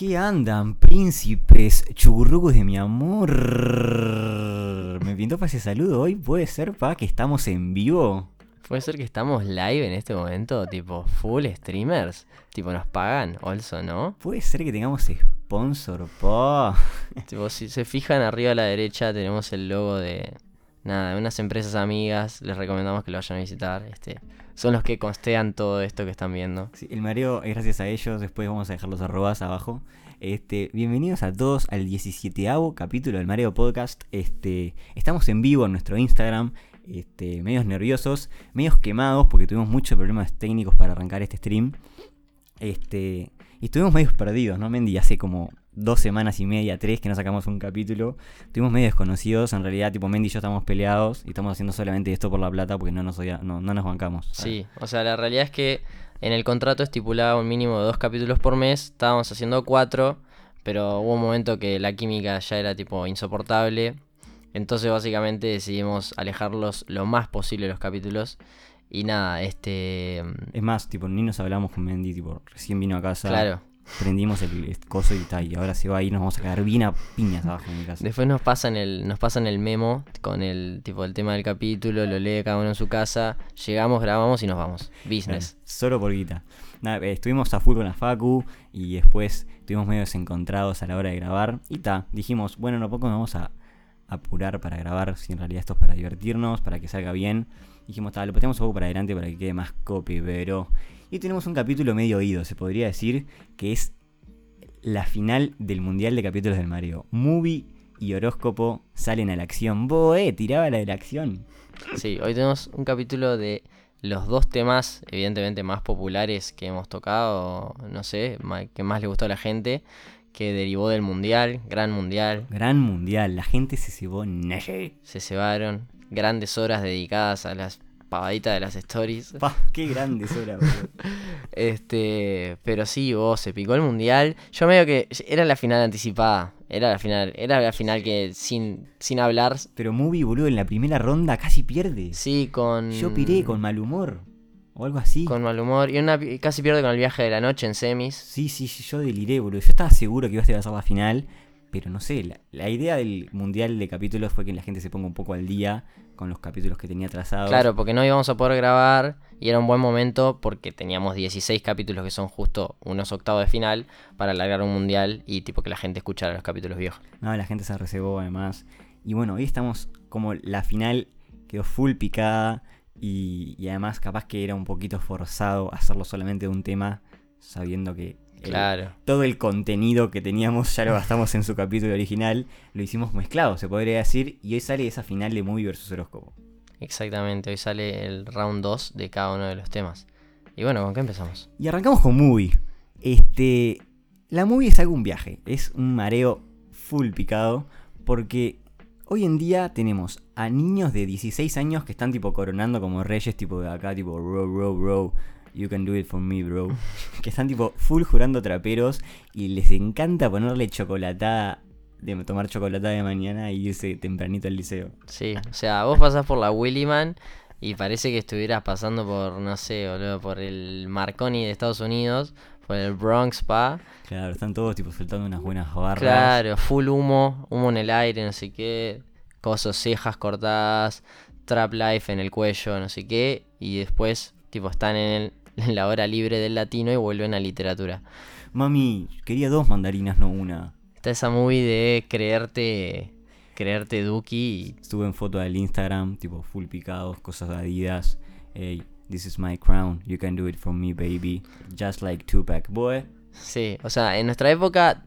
¿Qué andan, príncipes churrucos de mi amor? Me pintó para ese saludo hoy. ¿Puede ser, pa, que estamos en vivo? Puede ser que estamos live en este momento, tipo full streamers. Tipo, nos pagan, also, ¿no? ¿Puede ser que tengamos sponsor, pa? Tipo, si se fijan arriba a la derecha, tenemos el logo de. Nada, unas empresas amigas. Les recomendamos que lo vayan a visitar. Este, son los que costean todo esto que están viendo. Sí, el mareo es gracias a ellos. Después vamos a dejar los arrobas abajo. Este, bienvenidos a todos al 17 capítulo del Mareo Podcast. Este, estamos en vivo en nuestro Instagram. Este, medios nerviosos, medios quemados porque tuvimos muchos problemas técnicos para arrancar este stream. Este, y estuvimos medios perdidos, ¿no, Mendy? Hace como dos semanas y media, tres, que no sacamos un capítulo. Estuvimos medio desconocidos, en realidad, tipo Mendy y yo estamos peleados y estamos haciendo solamente esto por la plata porque no nos, no, no nos bancamos. Sí, o sea, la realidad es que en el contrato estipulaba un mínimo de dos capítulos por mes, estábamos haciendo cuatro, pero hubo un momento que la química ya era tipo insoportable. Entonces básicamente decidimos alejarlos lo más posible los capítulos. Y nada, este... Es más, tipo, ni nos hablamos con Mendy, tipo, recién vino a casa. Claro. Prendimos el coso y tal, y ahora se va a ir, nos vamos a quedar bien a piñas abajo en mi casa. Después nos pasan el, nos pasan el memo con el tipo el tema del capítulo, lo lee cada uno en su casa, llegamos, grabamos y nos vamos. Business. solo por guita. Nada, eh, estuvimos a full con la Facu y después estuvimos medio desencontrados a la hora de grabar. Y ta, dijimos, bueno, no poco nos vamos a apurar para grabar, si en realidad esto es para divertirnos, para que salga bien. Dijimos, tal, lo ponemos un poco para adelante para que quede más copy, pero... Y tenemos un capítulo medio oído, se podría decir, que es la final del Mundial de Capítulos del Mario. Movie y horóscopo salen a la acción. Boe, tiraba la de la acción. Sí, hoy tenemos un capítulo de los dos temas, evidentemente más populares que hemos tocado, no sé, que más le gustó a la gente, que derivó del mundial, gran mundial. Gran mundial, la gente se cebó, se cebaron, grandes horas dedicadas a las pavaditas de las stories. qué grandes horas, Este, pero sí, vos, se picó el mundial. Yo medio que era la final anticipada. Era la final, era la final que sin, sin hablar. Pero Movie, boludo, en la primera ronda casi pierde. Sí, con. Yo piré con mal humor. O algo así. Con mal humor. Y una, casi pierde con el viaje de la noche en semis. Sí, sí, yo deliré, boludo. Yo estaba seguro que iba a ser la final. Pero no sé, la, idea del mundial de capítulos fue que la gente se ponga un poco al día con los capítulos que tenía trazados. Claro, porque no íbamos a poder grabar y era un buen momento porque teníamos 16 capítulos que son justo unos octavos de final para alargar un mundial y tipo que la gente escuchara los capítulos viejos. No, la gente se reservó además. Y bueno, hoy estamos como la final quedó full picada y, y además capaz que era un poquito forzado hacerlo solamente de un tema sabiendo que Claro. todo el contenido que teníamos ya lo gastamos en su capítulo original, lo hicimos mezclado, se podría decir, y hoy sale esa final de Movie versus Horóscopo. Exactamente, hoy sale el round 2 de cada uno de los temas. Y bueno, ¿con qué empezamos? Y arrancamos con Movie. Este, la Movie es algún viaje, es un mareo full picado, porque hoy en día tenemos a niños de 16 años que están tipo coronando como reyes, tipo de acá, tipo row, row, row You can do it for me, bro. que están tipo full jurando traperos y les encanta ponerle chocolatada, de tomar chocolatada de mañana y irse tempranito al liceo. Sí, o sea, vos pasás por la Willyman y parece que estuvieras pasando por, no sé, boludo, por el Marconi de Estados Unidos, por el Bronx, pa. Claro, están todos tipo soltando unas buenas barras. Claro, full humo, humo en el aire, no sé qué, cosas, cejas cortadas, trap life en el cuello, no sé qué, y después, tipo, están en el la hora libre del latino y vuelven a literatura. Mami, quería dos mandarinas, no una. Está esa movie de creerte creerte Duki. Estuve en foto del Instagram, tipo full picados, cosas de Adidas. Hey, this is my crown, you can do it for me, baby. Just like Tupac, boy. Sí, o sea, en nuestra época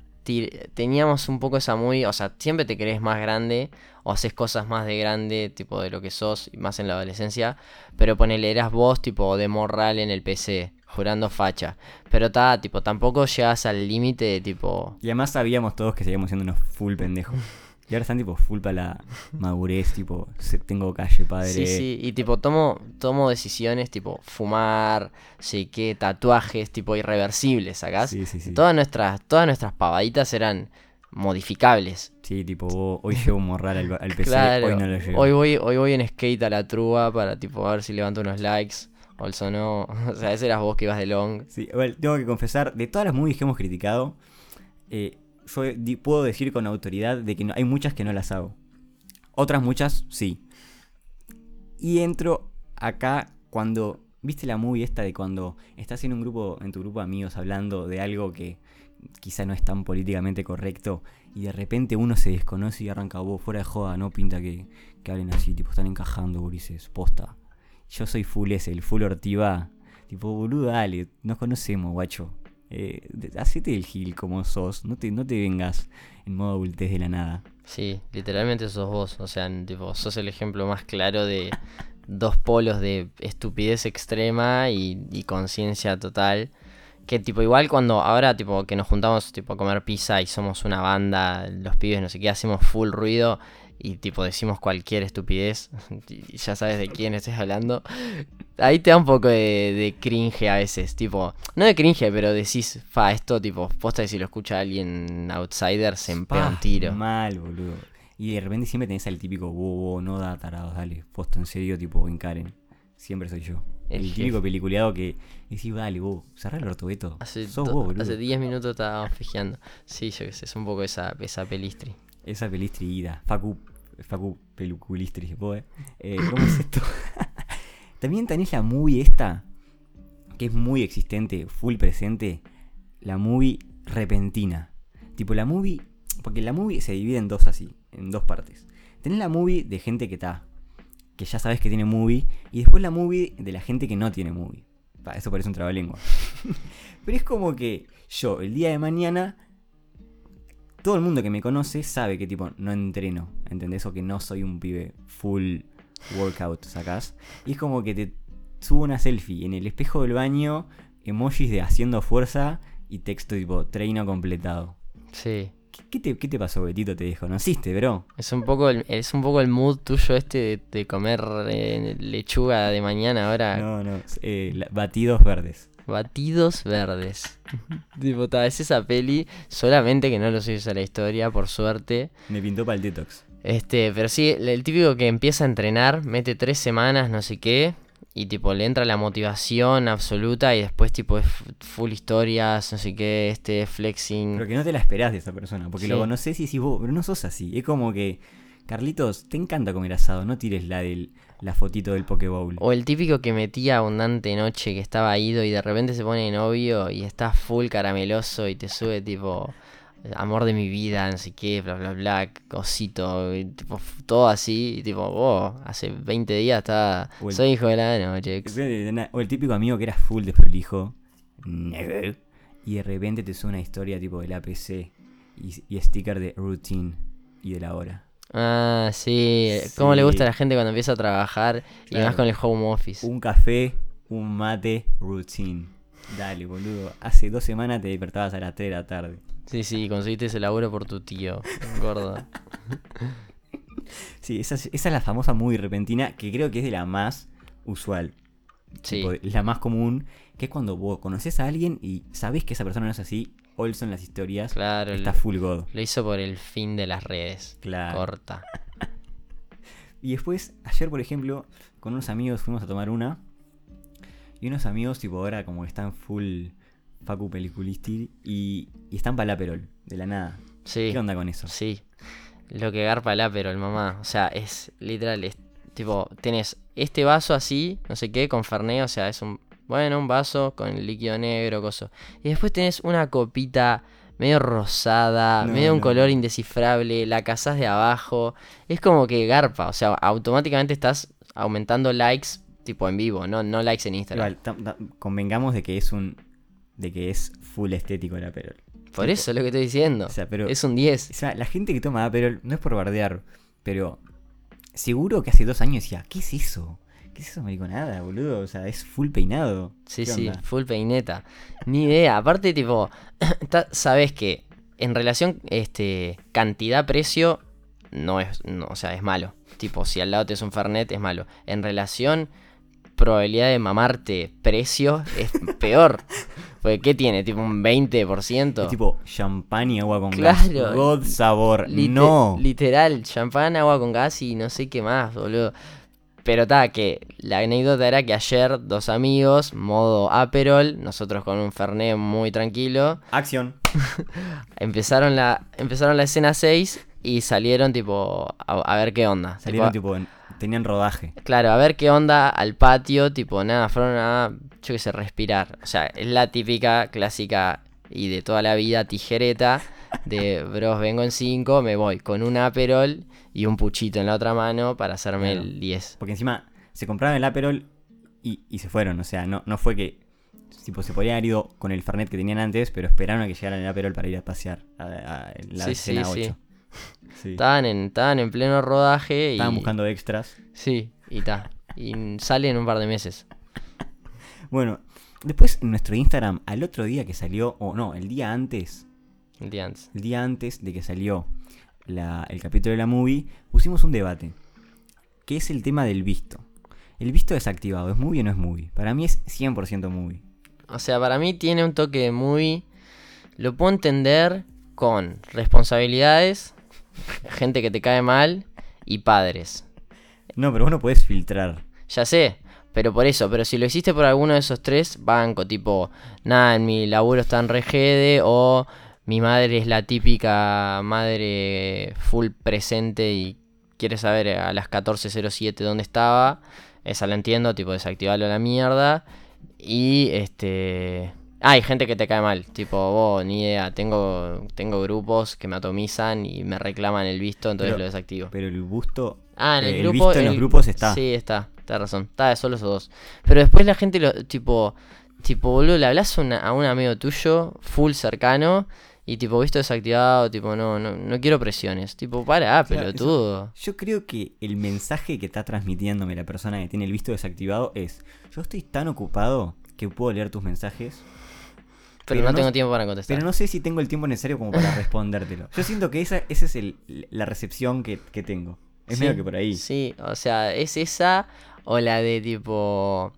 teníamos un poco esa muy, o sea, siempre te crees más grande o haces cosas más de grande, tipo de lo que sos, más en la adolescencia, pero ponele, eras vos, tipo, de morral en el PC, jurando facha. Pero ta, tipo, tampoco llegas al límite de tipo... Y además sabíamos todos que seguíamos siendo unos full pendejos. Y ahora están tipo full para la madurez, tipo, tengo calle, padre. Sí, sí, y tipo tomo, tomo decisiones tipo fumar, sé qué, tatuajes, tipo irreversibles, ¿sacás? Sí, sí, sí. Todas nuestras, todas nuestras pavaditas eran modificables. Sí, tipo, hoy llevo un morral al, PC, hoy no lo llevo. Hoy voy, hoy voy en skate a la trúa para tipo a ver si levanto unos likes. O no. O sea, ese eras vos que ibas de long. Sí, bueno, tengo que confesar, de todas las movies que hemos criticado, eh, yo puedo decir con autoridad de que no- hay muchas que no las hago. Otras muchas, sí. Y entro acá cuando. ¿Viste la movie esta de cuando estás en un grupo, en tu grupo de amigos hablando de algo que quizá no es tan políticamente correcto y de repente uno se desconoce y arranca vos fuera de joda, no pinta que, que hablen así, tipo están encajando, gurises, posta. Yo soy full ese, el full ortiva, tipo boludo, dale, nos conocemos, guacho. Eh, hacete el gil como sos, no te, no te vengas en modo adultez de la nada. Sí, literalmente sos vos. O sea, tipo, sos el ejemplo más claro de dos polos de estupidez extrema y, y conciencia total. Que tipo, igual cuando ahora tipo que nos juntamos tipo a comer pizza y somos una banda, los pibes no sé qué, hacemos full ruido y tipo decimos cualquier estupidez, y ya sabes de quién estés hablando. Ahí te da un poco de, de cringe a veces, tipo, no de cringe, pero decís, fa, esto tipo, posta que si lo escucha alguien outsider se empea un tiro. Mal, boludo. Y de repente siempre tenés al típico, wow, wow, no da tarados, dale, posta en serio, tipo, encaren. Siempre soy yo. El típico peliculeado que decís, dale, vos, cerrá el orto, Beto. Hace, Sos vos, boludo. hace 10 minutos estábamos fijeando. Sí, yo qué sé, es un poco esa, esa pelistri. Esa pelistri ida. Facu, Facu peluculistri, vos, eh. ¿Cómo es esto? También tenés la movie esta, que es muy existente, full presente. La movie repentina. Tipo, la movie. Porque la movie se divide en dos así, en dos partes. Tenés la movie de gente que está. Que ya sabes que tiene movie. Y después la movie de la gente que no tiene movie. Eso parece un trabalengua. Pero es como que yo, el día de mañana, todo el mundo que me conoce sabe que tipo no entreno, ¿entendés? O que no soy un pibe full workout, ¿sacás? Y es como que te subo una selfie en el espejo del baño, emojis de haciendo fuerza y texto tipo treino completado. Sí. ¿Qué, qué te, qué te pasó, Betito? ¿Te desconociste, bro? Es un poco el, es un poco el mood tuyo este de, de comer eh, lechuga de mañana ahora. No, no. eh, la- batidos verdes. Batidos verdes. tipo, es esa peli, solamente que no lo sé a la historia, por suerte. Me pintó para el detox. Este, pero sí, el- típico que empieza a entrenar, mete tres semanas, no sé qué, y tipo le entra la motivación absoluta y después tipo es full historias, no sé qué, este flexing. Pero que no te la esperás de esa persona, porque Sí. lo conoces y decís vos, pero no sos así. Es como que, Carlitos, te encanta comer asado, no tires la del la fotito del Pokéball. O el típico que metía abundante noche que estaba ido y de repente se pone novio y está full carameloso y te sube tipo amor de mi vida, no sé qué, bla bla bla, cosito, y, tipo todo así, y tipo, oh, hace 20 días estaba, el- soy hijo de la noche. ex". O el típico amigo que era full desprolijo. Never. Y de repente te sube una historia tipo del APC y, y sticker de routine y de la hora. Ah, sí, cómo le gusta a la gente cuando empieza a trabajar y Claro. más con el home office. Un café, un mate, routine. Dale, boludo. Hace dos semanas te despertabas a las 3 de la tarde. Sí, sí, conseguiste ese laburo por tu tío, gordo. Sí, esa, es- esa es la famosa muy repentina que creo que es de la más usual. Sí, Tipo, la más común, que es cuando vos conoces a alguien y sabés que esa persona no es así, Olson las historias claro, está full god. lo hizo por el fin de las redes. Claro. Corta. Y después, ayer por ejemplo, con unos amigos fuimos a tomar una. Y unos amigos, tipo, ahora como que están full Facu Peliculisti y, y están para Perol, de la nada. Sí. ¿Qué onda con eso? Sí. Lo que garpa el pero el mamá. O sea, es literal. Es, tipo, tenés este vaso así, no sé qué, con Fernet. O sea, es un. Bueno, un vaso con líquido negro, coso. Y después tenés una copita medio rosada, No, medio un color indescifrable. La cazás de abajo. Es como que garpa. O sea, automáticamente estás aumentando likes, tipo en vivo, no, no likes en Instagram. Igual, convengamos de que es un. de que es full estético el Aperol. Por eso es lo que estoy diciendo. O sea, pero. Es un 10. O sea, la gente que toma Aperol, no es por bardear, pero seguro que hace dos años decía, ¿qué es eso? ¿Qué es eso, mariconada, boludo? O sea, es full peinado. Sí, ¿Qué sí, onda? full peineta. Ni idea. Aparte, tipo, sabes que en relación este cantidad-precio no es, no, o sea, es malo. Tipo, si al lado te es un Fernet, es malo. En relación probabilidad de mamarte precio, es peor. Porque, ¿qué tiene? Tipo un 20%. Es tipo champán y agua con Claro. gas. God sabor. Lite- no. Literal, champán, agua con gas y no sé qué más, boludo. Pero está, que la anécdota era que ayer dos amigos, modo Aperol, nosotros con un Fernet muy tranquilo, Acción. empezaron la, empezaron la escena 6 y salieron tipo a, a ver qué onda. Salieron Tipo, tipo, en- tenían rodaje. Claro, a ver qué onda al patio, tipo nada, fueron a, yo qué sé, respirar. O sea, es la típica, clásica y de toda la vida tijereta de, bros, vengo en 5, me voy con un Aperol y un puchito en la otra mano para hacerme Claro. el 10. Porque encima se compraron el Aperol y, y se fueron. O sea, no, no fue que. Tipo, se podrían haber ido con el Fernet que tenían antes, pero esperaron a que llegaran el Aperol para ir a pasear. A, a la Sí, escena sí, sí. 8. Sí. Estaban en, estaban en pleno rodaje y... Estaban buscando extras. Sí, y ta. Y sale en un par de meses. Bueno, después en nuestro Instagram, al otro día que salió, o no, el día antes, El día antes. el día antes de que salió la- el capítulo de la movie, pusimos un debate. Que es el tema del visto. El visto desactivado, ¿es movie o no es movie? Para mí es 100% movie. O sea, para mí tiene un toque muy... Lo puedo entender con responsabilidades, gente que te cae mal y padres. No, pero vos no podés filtrar. Ya sé, pero por eso, pero si lo hiciste por alguno de esos tres, banco, tipo, nada, en mi laburo está en regede o mi madre es la típica madre full presente y quiere saber a las 14.07 dónde estaba, esa la entiendo, tipo, desactivarlo a la mierda. Y este... Ah, hay gente que te cae mal, tipo, vos, ni idea, tengo, tengo grupos que me atomizan y me reclaman el visto, entonces Pero- lo desactivo. Pero el busto. Ah, en el, grupo. visto en los el- grupos está. Sí, está. Tienes razón. Está de solo esos dos. Pero después la gente lo. Tipo. Tipo, boludo, le hablas a un amigo tuyo, full cercano. Y tipo, visto desactivado. Tipo, no, no, no quiero presiones. Tipo, para, Claro, pelotudo. Yo creo que el mensaje que está transmitiéndome la persona que tiene el visto desactivado es: Yo estoy tan ocupado que puedo leer tus mensajes, Pero, pero no, no- tengo tiempo para contestar. pero no sé si tengo el tiempo necesario como para respondértelo. Yo siento que esa, esa es el- la recepción que, que tengo. Es Sí, medio que por ahí. Sí, o sea, es esa o la de tipo.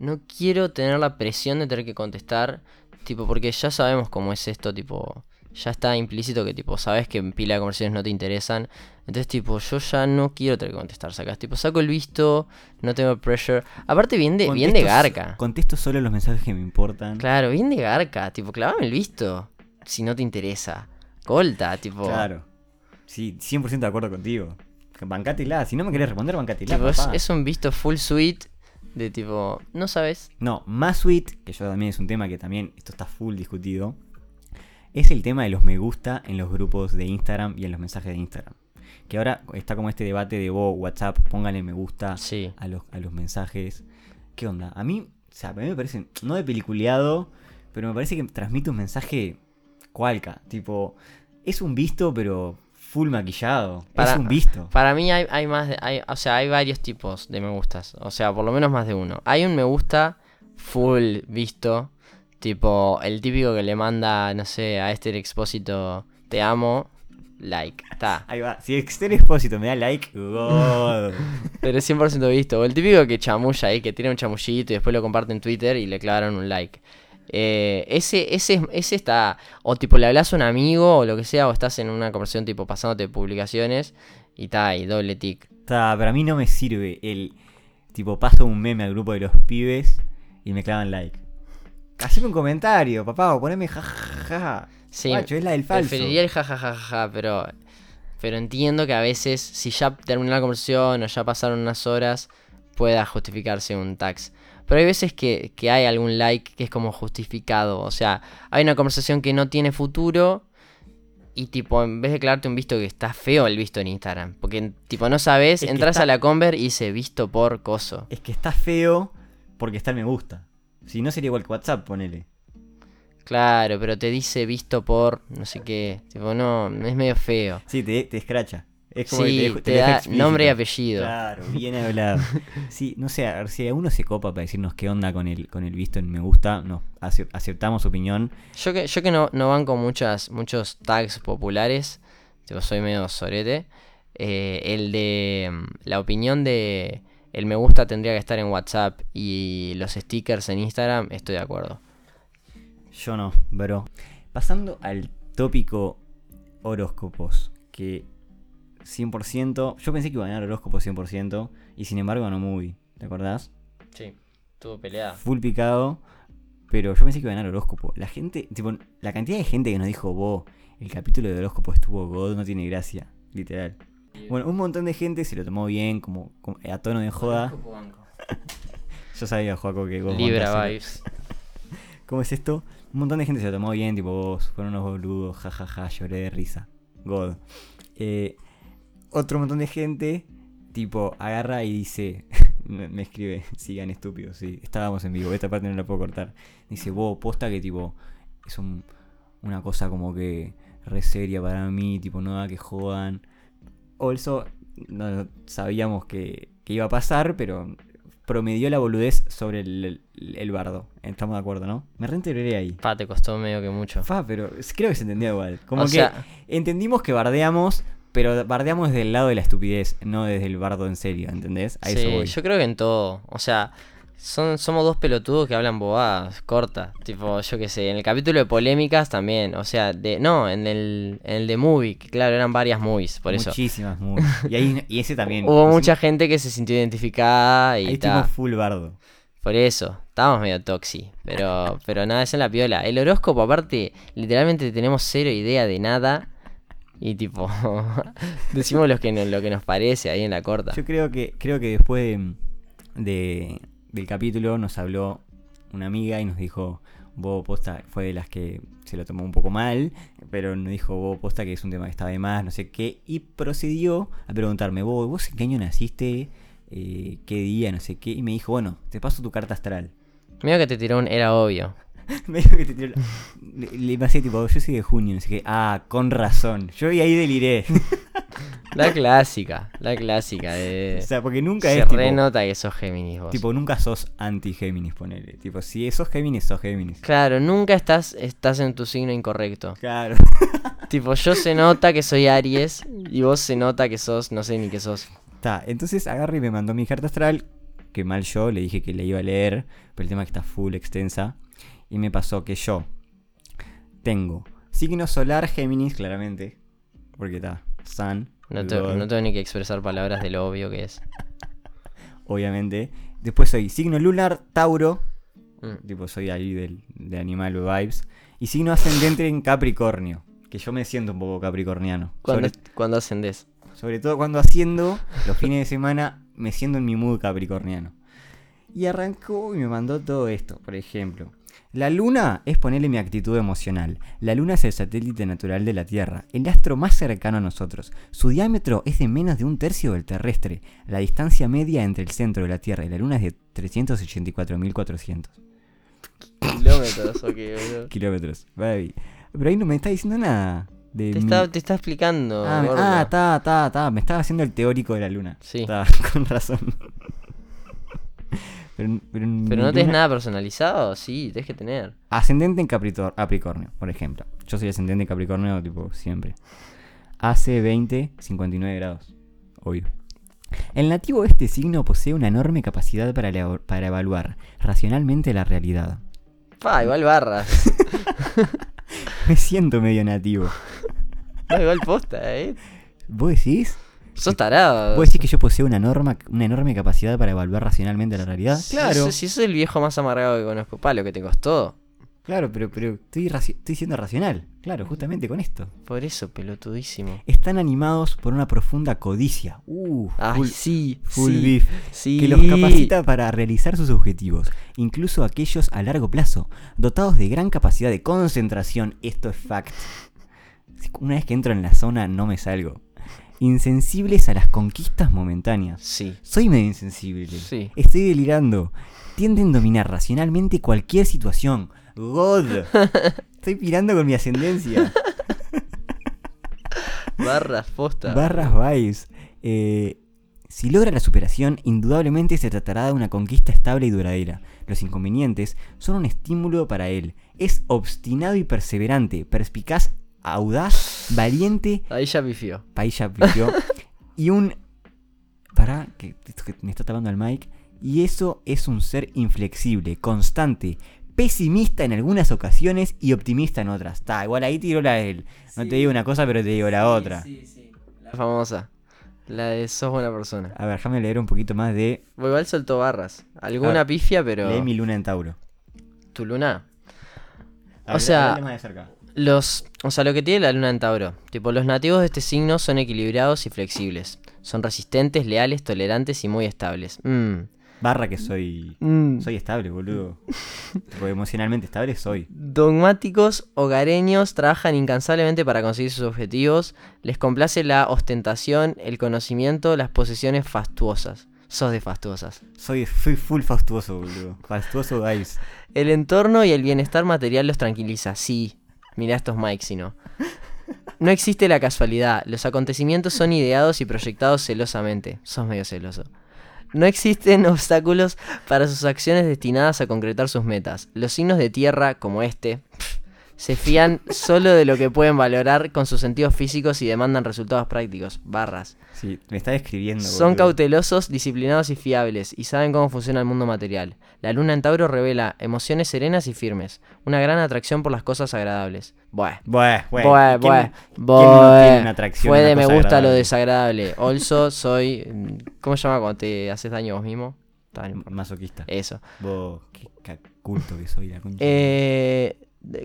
No quiero tener la presión de tener que contestar. Tipo, porque ya sabemos cómo es esto, tipo. Ya está implícito que, tipo, sabes que en pila de conversaciones no te interesan. Entonces, tipo, yo ya no quiero tener que contestar. Sacas, tipo, saco el visto, no tengo pressure. Aparte, bien de, bien de garca. Contesto solo los mensajes que me importan. Claro, bien de garca. Tipo, clavame el visto. Si no te interesa. Colta, tipo. Claro. Sí, 100% de acuerdo contigo. Bancátela. Si no me querés responder, bancátela. Tipo, es, papá. es un visto full suite de tipo, no sabes. No, más sweet, que yo también es un tema que también esto está full discutido, es el tema de los me gusta en los grupos de Instagram y en los mensajes de Instagram. Que ahora está como este debate de vos, WhatsApp, póngale me gusta Sí. a los, a los mensajes. ¿Qué onda? A mí, o sea, a mí me parece, no de peliculeado, pero me parece que transmite un mensaje cualca. Tipo, es un visto, pero full maquillado. Para- es un visto. Para mí hay, hay más, de- hay, o sea, hay varios tipos de me gustas. O sea, por lo menos más de uno. Hay un me gusta full visto. Tipo, el típico que le manda, no sé, a este expósito, te amo, like. Está. Ahí va. Si Exter Expósito me da like, God. Pero es 100% visto. O el típico que chamulla ahí, que tiene un chamullito y después lo comparte en Twitter y le clavaron un like. Eh, ese, ese, ese está. O tipo le hablas a un amigo o lo que sea, o estás en una conversación tipo pasándote publicaciones y está ahí, doble tic. Está, pero a mí no me sirve el tipo paso un meme al grupo de los pibes y me clavan like. Haceme un comentario, papá, o poneme jajaja. Sí, Guacho, es la del falso. preferiría el jajajaja, pero, pero entiendo que a veces, si ya terminó la conversación o ya pasaron unas horas, pueda justificarse un tax. Pero hay veces que, que hay algún like que es como justificado. O sea, hay una conversación que no tiene futuro. Y tipo, en vez de clavarte un visto que está feo el visto en Instagram. Porque tipo, no sabes, Es entras está- a la conver y dice visto por coso. Es que está feo porque está el me gusta. Si no sería igual que WhatsApp, ponele. Claro, pero te dice visto por no sé qué. Tipo, no, es medio feo. Sí, te, te escracha. Es como que Sí, deja- te da nombre y apellido. Claro, bien hablado. Sí, no sé, a ver si uno se copa para decirnos qué onda con el, con el visto en me gusta, nos ace- aceptamos su opinión. Yo que, yo que no, no banco muchas, muchos tags populares, tipo, soy medio sorete. eh, el de mm, la opinión de el me gusta tendría que estar en WhatsApp y los stickers en Instagram, estoy de acuerdo. Yo no, bro. Pasando al tópico horóscopos, que 100%. Yo pensé que iba a ganar horóscopo 100%. Y sin embargo ganó Movie. ¿Te acordás? Sí, tuvo pelea. Full picado. Pero yo pensé que iba a ganar horóscopo. La gente, tipo, la cantidad de gente que nos dijo, vos, el capítulo de horóscopo estuvo God, no tiene gracia. Literal. Bueno, un montón de gente se lo tomó bien, como, como a tono de joda. Yo sabía, Joaco, que vos Libra vibes. ¿Cómo es esto? Un montón de gente se lo tomó bien, tipo vos, fueron unos boludos, jajaja, lloré de risa. God. Eh, otro montón de gente, tipo, agarra y dice, me escribe, sigan estúpidos, sí, estábamos en vivo, esta parte no la puedo cortar. Dice, vos, posta que tipo, es un- una cosa como que re seria para mí, tipo, no da que jodan. Also, no sabíamos que, que iba a pasar, pero promedió la boludez sobre el, el- el bardo. Estamos de acuerdo, ¿no? Me reintegré ahí. Pa, te costó medio que mucho. Fa, pero creo que se entendía igual. Como O que sea- entendimos que bardeamos, pero bardeamos desde el lado de la estupidez, no desde el bardo en serio, ¿entendés? A eso Sí, voy. yo creo que en todo. O sea, son, somos dos pelotudos que hablan bobadas, corta. Tipo, yo qué sé, en el capítulo de polémicas también. O sea, de no, en el, en el de movie, que claro, eran varias movies, por eso. Muchísimas, muy. Y, ahí, y ese también. Hubo mucha gente que se sintió identificada y Ahí tal. estuvimos full bardo. Por eso, estábamos medio toxi. Pero, pero nada, es en la piola. El horóscopo, aparte, literalmente tenemos cero idea de nada. Y tipo, decimos lo que, no- lo que nos parece ahí en la corta. Yo creo que, creo que después de, de- del capítulo nos habló una amiga y nos dijo, vos posta, fue de las que se lo tomó un poco mal, pero nos dijo, vos posta que es un tema que está de más, no sé qué, y procedió a preguntarme, vos, ¿vos en qué año naciste? Eh, ¿Qué día? No sé qué, y me dijo, bueno, te paso tu carta astral. Mira que te tiró un era obvio. me dijo que te tiró la- Le, le pasé tipo, yo soy de junio, sé qué, ah, con razón, yo y ahí deliré. La clásica, la clásica de... o sea, porque nunca Se es tipo, renota que sos Géminis vos. tipo, nunca sos anti-Géminis, ponele. Tipo, si sos Géminis, sos Géminis. Claro, nunca estás, estás en tu signo incorrecto. Claro. tipo, yo se nota que soy Aries y vos se nota que sos, no sé ni qué sos. Está, entonces agarra y me mandó mi carta astral, que mal yo, le dije que la iba a leer, pero el tema es que está full extensa. Y me pasó que yo tengo signo solar Géminis, claramente, porque está, Sun, No, te- no tengo ni que expresar palabras de lo obvio que es. obviamente. Después soy signo lunar Tauro, Mm. tipo soy ahí del, de Animal Vibes. Y signo ascendente en Capricornio, que yo me siento un poco capricorniano. ¿Cuándo, Sobre- cuándo ascendés? Sobre todo cuando haciendo los fines de semana me siento en mi mood capricorniano. Y arrancó y me mandó todo esto, por ejemplo. La luna es ponerle mi actitud emocional. La luna es el satélite natural de la Tierra, el astro más cercano a nosotros. Su diámetro es de menos de un tercio del terrestre. La distancia media entre el centro de la Tierra y la luna es de 384.400 Kilómetros, ok, boludo. kilómetros. Baby. Pero ahí no me está diciendo nada. De Te mi- está, te está explicando. Ah, me- gordo. ah, está, está, está. Me estaba haciendo el teórico de la luna. Sí. Está, con razón. Pero, no tenés nada personalizado, sí, tenés que tener. Ascendente en Capricornio, por ejemplo. Yo soy ascendente en Capricornio, tipo, siempre. AC 20, 59 grados. Obvio. El nativo de este signo posee una enorme capacidad para, para evaluar racionalmente la realidad. Pa, igual barras. Me siento medio nativo. No, igual posta, eh. ¿Vos decís? Sos tarado. ¿Vos decís que yo poseo una enorme, una enorme capacidad para evaluar racionalmente la realidad? Claro. Si, si sos el viejo más amargado que conozco, pa, lo que te costó. Claro, pero, pero estoy, estoy siendo racional. Claro, justamente con esto. Por eso, pelotudísimo. Están animados por una profunda codicia. Uh, Ay, full, sí, full sí, beef. sí. Que los capacita para realizar sus objetivos, incluso aquellos a largo plazo, dotados de gran capacidad de concentración. Esto es fact. Una vez que entro en la zona no me salgo. Insensibles a las conquistas momentáneas. Sí. Soy medio insensible. Sí. Estoy delirando. Tienden a dominar racionalmente cualquier situación. God. Estoy pirando con mi ascendencia. Barras, posta. Barras Vice. Eh, si logra la superación, indudablemente se tratará de una conquista estable y duradera. Los inconvenientes son un estímulo para él. Es obstinado y perseverante, perspicaz, audaz, valiente, Ahí ya pifió. pailla pifió, y un... Pará, que, me está tapando el mic. Y eso es un ser inflexible, constante, pesimista en algunas ocasiones y optimista en otras. Está, igual ahí tiró la de él. No te digo una cosa, pero te digo la otra. Sí, sí. La famosa. La de sos buena persona. A ver, déjame leer un poquito más de Bueno, igual soltó barras. Alguna pifia, pero. Lee mi luna en Tauro. Tu luna. A ver, sea- más de cerca. Los, o sea, lo que tiene la luna en Tauro, tipo, los nativos de este signo son equilibrados y flexibles. Son resistentes, leales, tolerantes y muy estables. Mm. Barra que soy. Mm. Soy estable, boludo. Emocionalmente estable soy. Dogmáticos, hogareños, trabajan incansablemente para conseguir sus objetivos. Les complace la ostentación, el conocimiento, las posesiones fastuosas. Sos de fastuosas. Soy, soy full fastuoso, boludo. Fastuoso guys. El entorno y el bienestar material los tranquiliza. Sí, mirá estos Mike, si no. No existe la casualidad. Los acontecimientos son ideados y proyectados celosamente. Sos medio celoso. No existen obstáculos para sus acciones destinadas a concretar sus metas. Los signos de tierra, como este, se fían solo de lo que pueden valorar con sus sentidos físicos y demandan resultados prácticos. Barras. Sí, me está describiendo. Son boludo. cautelosos, disciplinados y fiables, y saben cómo funciona el mundo material. La luna en Tauro revela emociones serenas y firmes, una gran atracción por las cosas agradables. Bueh. Bueh, bueh. Bueh, ¿quién- bueh, no bueh. Fue de me gusta lo agradable? desagradable. Also, soy. mm, ¿Cómo se llama cuando te haces daño vos mismo? No. Masoquista. Eso. Vos, qué culto que soy la concha. Eh,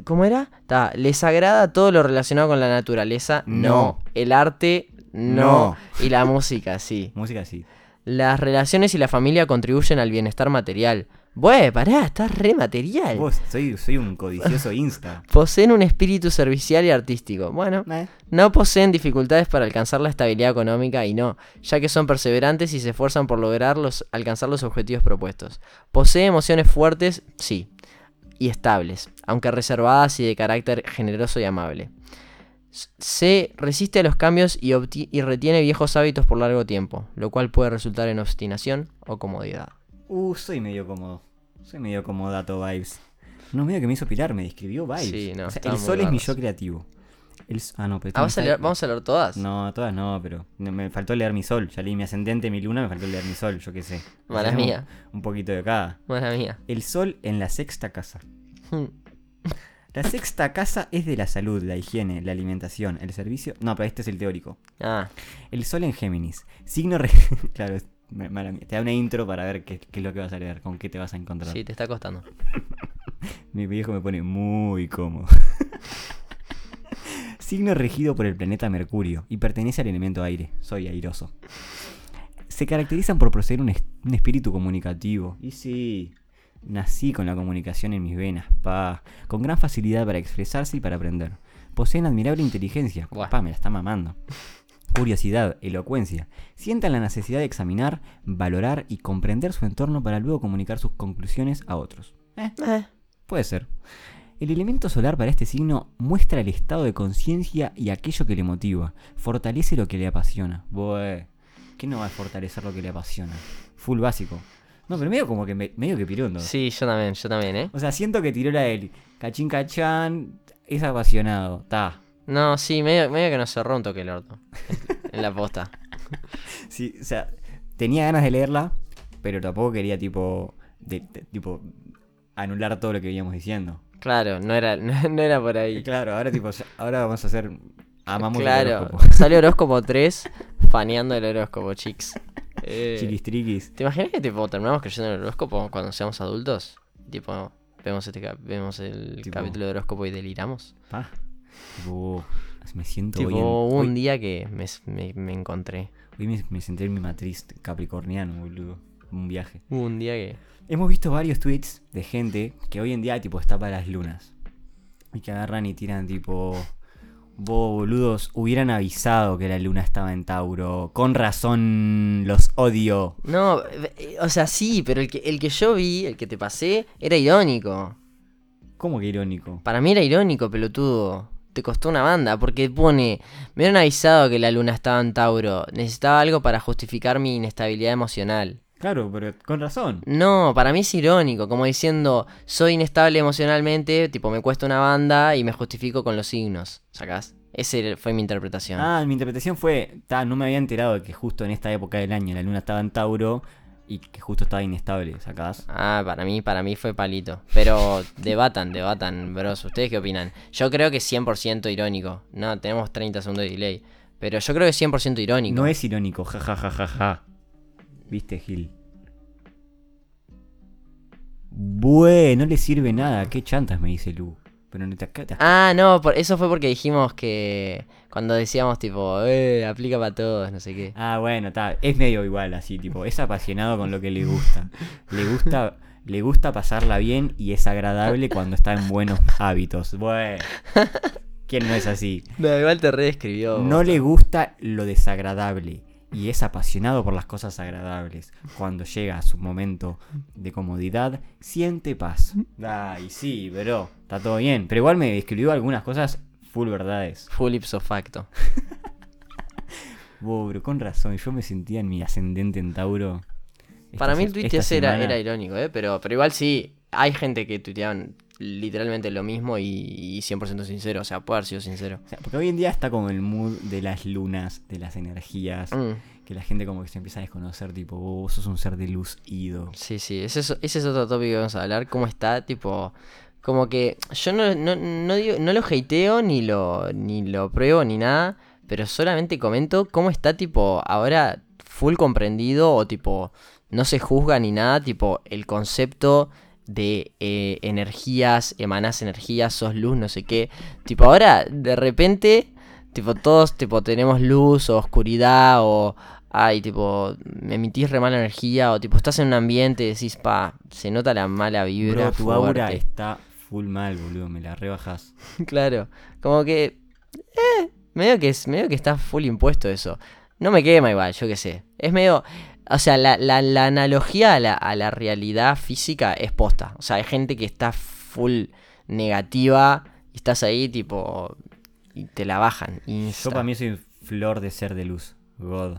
¿Cómo era? Ta, ¿Les agrada todo lo relacionado con la naturaleza? No. El arte? No. No. Y la música, sí. Música sí. Las relaciones y la familia contribuyen al bienestar material. Bueh, pará, estás re material. Vos, soy, soy un codicioso insta. Poseen un espíritu servicial y artístico. Bueno, Eh, no poseen dificultades para alcanzar la estabilidad económica y no, ya que son perseverantes y se esfuerzan por lograr los, alcanzar los objetivos propuestos. Posee emociones fuertes, sí, y estables, aunque reservadas y de carácter generoso y amable. Se resiste a los cambios y, retiene viejos hábitos por largo tiempo, lo cual puede resultar en obstinación o comodidad. Uh, soy medio cómodo. Soy medio comodato vibes. No, medio que me hizo pilar, me describió vibes. Sí, no, O sea, estaba el sol es mi yo creativo. El ah, no, pero Ah, me ¿vas a está- leer- ¿Vamos a leer todas? No, todas no, pero me faltó leer mi sol. Ya leí mi ascendente, mi luna, me faltó leer mi sol, yo qué sé. Mala Hacemos mía. Un poquito de cada. Mala mía. El sol en la sexta casa. La sexta casa es de la salud, la higiene, la alimentación, el servicio. No, pero este es el teórico. Ah, El sol en Géminis. Signo re- Claro, mala mía. Te da una intro para ver qué, qué es lo que vas a leer, con qué te vas a encontrar. sí, te está costando. Mi viejo me pone muy cómodo. Signo regido por el planeta Mercurio y pertenece al elemento aire. Soy airoso. Se caracterizan por poseer un, es- un espíritu comunicativo. Y sí, nací con la comunicación en mis venas, pa. Con gran facilidad para expresarse y para aprender. Poseen admirable inteligencia. Buah. Pa, me la está mamando. Curiosidad, elocuencia. Sientan la necesidad de examinar, valorar y comprender su entorno para luego comunicar sus conclusiones a otros. Eh, Eh, Puede ser. El elemento solar para este signo muestra el estado de conciencia y aquello que le motiva. Fortalece lo que le apasiona. Bue, ¿qué no va a fortalecer lo que le apasiona? Full básico. No, pero medio como que me- medio que pirundo. Sí, yo también, yo también, ¿eh? O sea, siento que tiró la del cachín cachán, es apasionado. Ta. No, sí, medio, medio que nos cerró un toque el orto. en la posta. Sí, o sea, tenía ganas de leerla, pero tampoco quería tipo de- de- tipo anular todo lo que veníamos diciendo. Claro, no era, no, era por ahí. claro, ahora tipo ahora vamos a hacer amamos el claro, horóscopo. salió horóscopo 3, faneando el horóscopo, chicos. Eh, Chiquis triquis. ¿Te imaginas que tipo terminamos creyendo en el horóscopo cuando seamos adultos? Tipo, vemos este vemos el Tipo- capítulo de horóscopo y deliramos. Pa. Tipo, me siento Tipo, hoy en- hubo hoy, un día que me, me- me encontré. hoy me, me senté en mi matriz capricorniano, boludo. Un viaje. Un día que. Hemos visto varios tweets de gente que hoy en día tipo está para las lunas. Y que agarran y tiran tipo. Vos, boludos, hubieran avisado que la luna estaba en Tauro. Con razón los odio. No, o sea, sí, pero el que, el que yo vi, el que te pasé, era irónico. ¿Cómo que irónico? Para mí era irónico, pelotudo. Te costó una banda, porque pone. Me hubieran avisado que la luna estaba en Tauro. Necesitaba algo para justificar mi inestabilidad emocional. Claro, pero con razón. No, para mí es irónico, como diciendo, soy inestable emocionalmente, tipo me cuesta una banda y me justifico con los signos. ¿Sacás? Esa fue mi interpretación. Ah, mi interpretación fue, ta, no me había enterado de que justo en esta época del año la luna estaba en Tauro y que justo estaba inestable, ¿sacás? Ah, para mí, para mí fue palito. Pero debatan, debatan, bros. ¿Ustedes qué opinan? Yo creo que es 100% irónico. No, tenemos 30 segundos de delay. Pero yo creo que es 100% irónico. No es irónico, ja ja ja ja ja. ¿Viste, Gil? Bueno, no le sirve nada. ¿Qué chantas me dice Lu? Pero no te, acá te- Ah, no, por, eso fue porque dijimos que cuando decíamos tipo, eh, aplica para todos, no sé qué. Ah, bueno, está. Es medio igual así, tipo, es apasionado con lo que le gusta. Le gusta, le gusta pasarla bien y es agradable cuando está en buenos hábitos. Bueno. ¿Quién no es así? No, igual te reescribió. No le gusta lo desagradable y es apasionado por las cosas agradables. Cuando llega a su momento de comodidad, siente paz. Ay, sí, bro, está todo bien. Pero igual me escribió algunas cosas full verdades. Full ipso facto. Wow, bro, con razón, yo me sentía en mi ascendente en Tauro. Para mí el ese era, semana- era irónico, ¿eh? Pero, pero igual sí, hay gente que tuiteaban literalmente lo mismo y, y 100% sincero. O sea, puede haber sido sincero. O sea, porque hoy en día está como el mood de las lunas, de las energías, Mm, que la gente como que se empieza a desconocer, tipo, "Oh, vos sos un ser de luz ido. sí, sí, ese es, ese es otro tópico que vamos a hablar. ¿Cómo está? Tipo, como que yo no, no, no, digo, no lo hateo, ni lo, ni lo pruebo, ni nada. Pero solamente comento cómo está, tipo, ahora full comprendido o tipo, no se juzga ni nada, tipo, el concepto de eh, energías, emanás energías, sos luz, no sé qué. Tipo, ahora de repente, tipo, todos tipo tenemos luz o oscuridad o ay, tipo, me emitís re mala energía o tipo, estás en un ambiente y decís, pa, se nota la mala vibra Bro, tu aura fuerte". está full mal, boludo, me la rebajas. Claro, como que. Eh, medio que, es, medio que está full impuesto eso. No me quema igual, yo qué sé. Es medio. O sea, la, la- la analogía a la, a la realidad física es posta. O sea, hay gente que está full negativa y estás ahí, tipo. Y te la bajan. Yo para mí soy flor de ser de luz. God.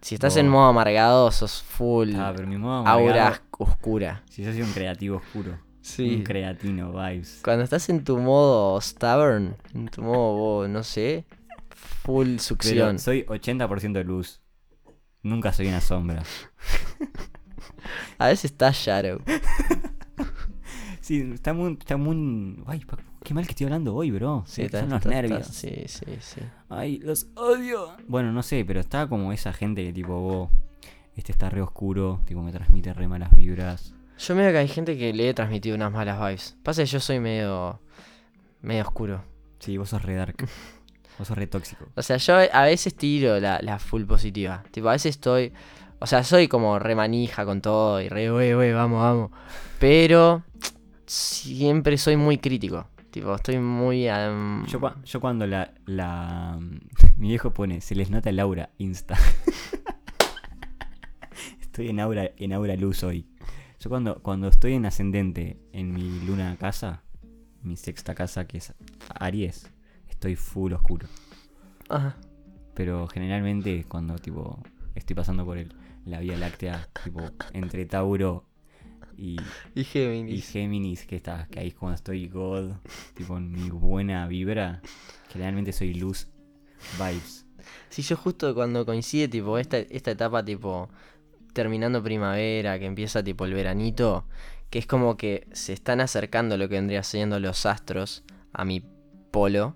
Si estás en modo amargado, sos full Ah, pero mi modo aura amargado- oscura. Si yo soy un creativo oscuro. Un creatino vibes. Cuando estás en tu modo stubborn, en tu modo, no sé, full Pero succión. soy 80% luz. Nunca soy una sombra. A veces está Shadow. Sí, está muy, está muy... Ay, qué mal que estoy hablando hoy, bro. Sí, está- son los está- nervios. está- sí, sí, sí. Ay, los odio. Bueno, no sé, pero está como esa gente que tipo, vos, este está re oscuro, tipo, me transmite re malas vibras. Yo veo que hay gente que le he transmitido unas malas vibes. Pasa que yo soy medio. medio oscuro. Sí, vos sos re dark. vos sos re tóxico. O sea, yo a veces tiro la, la full positiva. Tipo, a veces estoy. O sea, soy como re manija con todo y re, wey, wey, vamos, vamos. Pero. siempre soy muy crítico. Tipo, estoy muy. am, Yo, yo cuando la, la... Mi viejo pone, se les nota el aura, insta. estoy en aura, en aura luz hoy. Yo cuando, cuando estoy en ascendente en mi luna casa, mi sexta casa que es Aries, estoy full oscuro. Ajá. Pero generalmente cuando tipo estoy pasando por el, la Vía Láctea, tipo entre Tauro y, Y y Géminis. Que está, que ahí es cuando estoy God, tipo en mi buena vibra, generalmente soy luz vibes. Si yo justo cuando coincide, tipo, esta, esta etapa, tipo, terminando primavera, que empieza, tipo, el veranito, que es como que se están acercando lo que vendría siendo los astros a mi polo,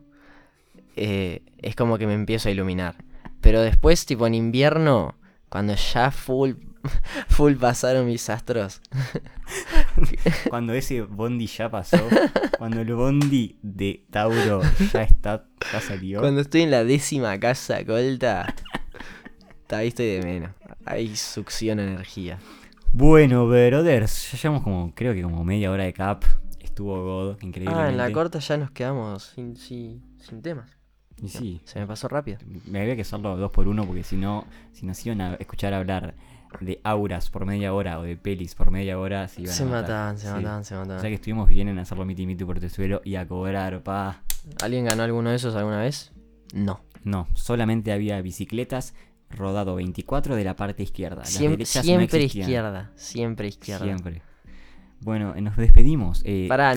eh, es como que me empiezo a iluminar. Pero después, tipo, en invierno, cuando ya full, full pasaron mis astros, Cuando ese bondi ya pasó, cuando el bondi de Tauro ya está, ya salió. cuando estoy en la décima casa colta, ahí estoy de menos. Ahí succiona energía. Bueno, brothers, ya llevamos como, creo que como media hora de cap. Estuvo God, increíblemente. Ah, en la corta ya nos quedamos sin, sin, sin temas. Y sí, Se me pasó rápido. me había que hacerlo dos por uno porque si no, si nos iban a escuchar hablar de auras por media hora o de pelis por media hora, se iban Se a matar. mataban, se Sí. mataban, se O mataban. sea que estuvimos bien en hacerlo miti miti por tesuelo y a cobrar, pa. ¿Alguien ganó alguno de esos alguna vez? No. No, solamente había bicicletas rodado 24 de la parte izquierda. Las Siempre, no izquierda. Siempre izquierda. Siempre. Bueno, eh, nos despedimos. eh, Pará,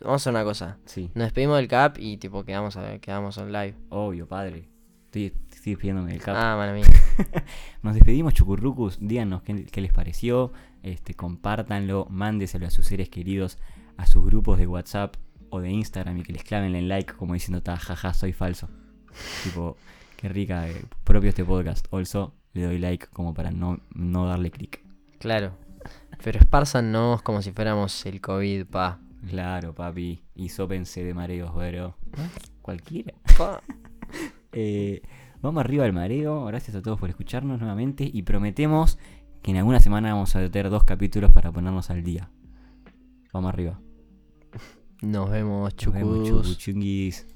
vamos a hacer una cosa. Sí, Nos despedimos del CAP y tipo quedamos, a- quedamos on live. obvio, padre. Estoy, estoy despidiéndome del cap. Ah, mala mía. Nos despedimos, chucurrucus. Díganos qué, qué les pareció. Este, compártanlo, mándeselo a sus seres queridos, a sus grupos de WhatsApp o de Instagram y que les claven el like como diciendo, ta, jaja, soy falso. tipo, Qué rica, eh, propio este podcast. Also, le doy like como para no, no darle clic. Claro. Pero esparzannos como si fuéramos el COVID, pa. Claro, papi. Y sópense de mareos, pero. Cualquiera. Eh, vamos arriba del mareo. Gracias a todos por escucharnos nuevamente. Y prometemos que en alguna semana vamos a tener dos capítulos para ponernos al día. Vamos arriba. Nos vemos, Nos vemos, chucus. chucuchunguis.